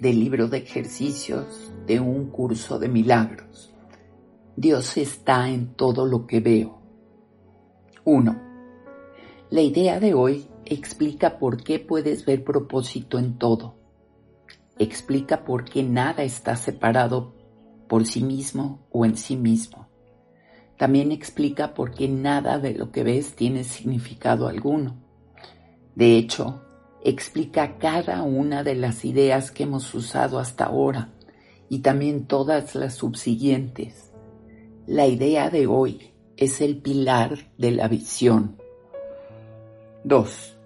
del libro de ejercicios de un curso de milagros. Dios está en todo lo que veo. 1. La idea de hoy explica por qué puedes ver propósito en todo. Explica por qué nada está separado por sí mismo o en sí mismo. También explica por qué nada de lo que ves tiene significado alguno. De hecho, explica cada una de las ideas que hemos usado hasta ahora y también todas las subsiguientes. La idea de hoy es el pilar de la visión. 2.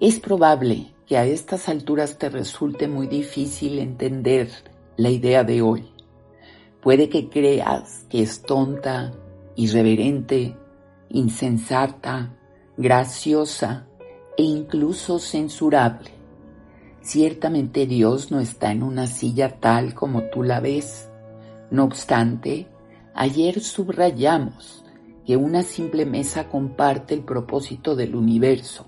Es probable que a estas alturas te resulte muy difícil entender la idea de hoy. Puede que creas que es tonta, irreverente, insensata, graciosa, e incluso censurable. Ciertamente Dios no está en una silla tal como tú la ves. No obstante, ayer subrayamos que una simple mesa comparte el propósito del universo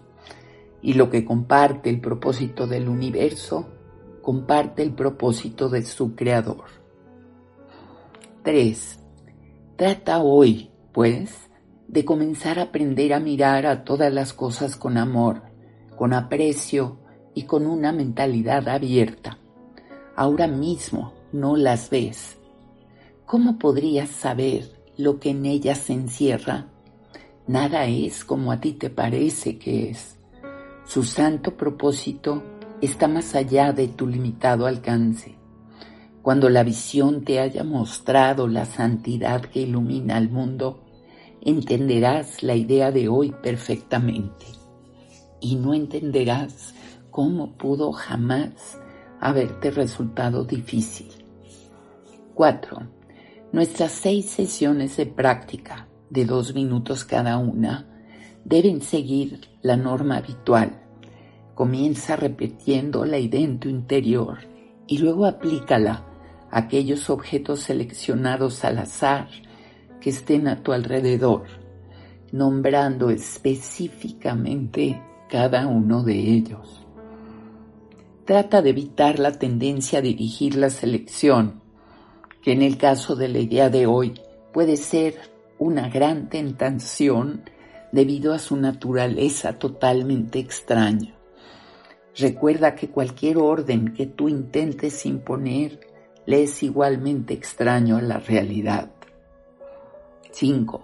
y lo que comparte el propósito del universo comparte el propósito de su creador. 3. Trata hoy, pues, de comenzar a aprender a mirar a todas las cosas con amor, con aprecio y con una mentalidad abierta. Ahora mismo no las ves. ¿Cómo podrías saber lo que en ellas se encierra? Nada es como a ti te parece que es. Su santo propósito está más allá de tu limitado alcance. Cuando la visión te haya mostrado la santidad que ilumina al mundo, entenderás la idea de hoy perfectamente y no entenderás cómo pudo jamás haberte resultado difícil. 4. Nuestras seis sesiones de práctica de dos minutos cada una deben seguir la norma habitual. Comienza repitiendo la idea en tu interior y luego aplícala a aquellos objetos seleccionados al azar que estén a tu alrededor, nombrando específicamente cada uno de ellos. Trata de evitar la tendencia a dirigir la selección, que en el caso de la idea de hoy puede ser una gran tentación debido a su naturaleza totalmente extraña. Recuerda que cualquier orden que tú intentes imponer le es igualmente extraño a la realidad. 5.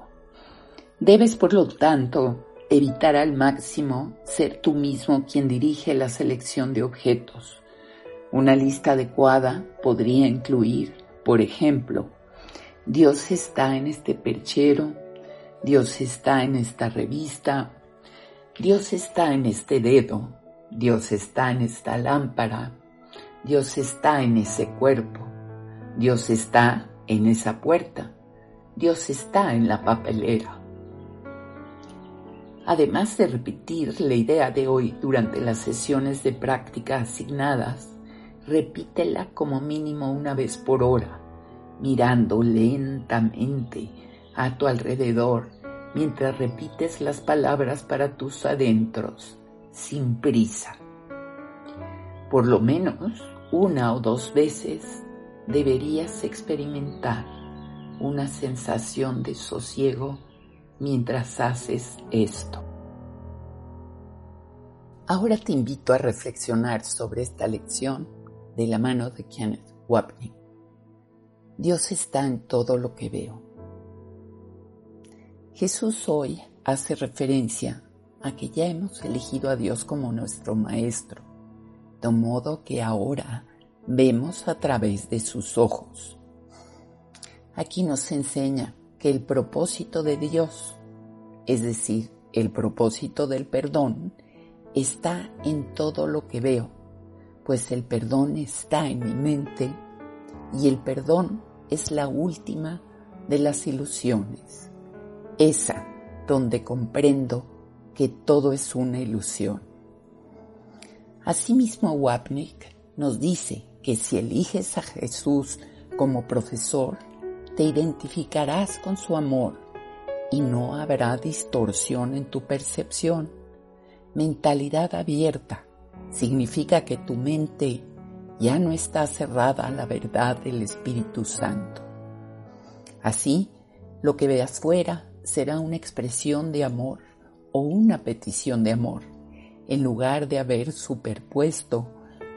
Debes, por lo tanto, evitar al máximo ser tú mismo quien dirige la selección de objetos. Una lista adecuada podría incluir, por ejemplo, Dios está en este perchero, Dios está en esta revista, Dios está en este dedo, Dios está en esta lámpara, Dios está en ese cuerpo, Dios está en esa puerta. Dios está en la papelera. Además de repetir la idea de hoy durante las sesiones de práctica asignadas, repítela como mínimo una vez por hora, mirando lentamente a tu alrededor mientras repites las palabras para tus adentros, sin prisa. Por lo menos una o dos veces deberías experimentar una sensación de sosiego mientras haces esto. Ahora te invito a reflexionar sobre esta lección de la mano de Kenneth Wapnick. Dios está en todo lo que veo. Jesús hoy hace referencia a que ya hemos elegido a Dios como nuestro Maestro, de modo que ahora vemos a través de sus ojos. Aquí nos enseña que el propósito de Dios, es decir, el propósito del perdón, está en todo lo que veo, pues el perdón está en mi mente y el perdón es la última de las ilusiones, esa donde comprendo que todo es una ilusión. Asimismo, Wapnick nos dice que si eliges a Jesús como profesor, te identificarás con su amor y no habrá distorsión en tu percepción. Mentalidad abierta significa que tu mente ya no está cerrada a la verdad del Espíritu Santo. Así, lo que veas fuera será una expresión de amor o una petición de amor, en lugar de haber superpuesto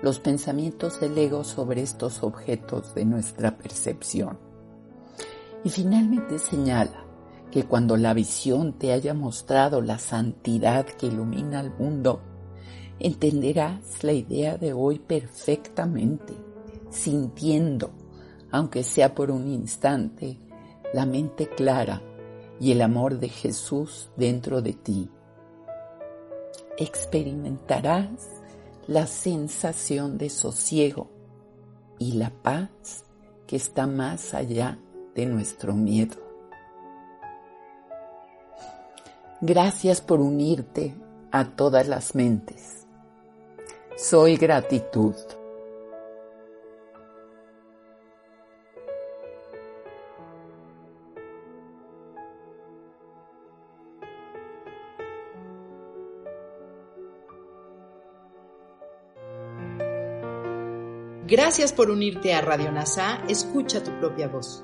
los pensamientos del ego sobre estos objetos de nuestra percepción. Y finalmente señala que cuando la visión te haya mostrado la santidad que ilumina al mundo, entenderás la idea de hoy perfectamente, sintiendo, aunque sea por un instante, la mente clara y el amor de Jesús dentro de ti. Experimentarás la sensación de sosiego y la paz que está más allá de nuestro miedo. Gracias por unirte a todas las mentes. Soy gratitud. Gracias por unirte a Radio NASA. Escucha tu propia voz.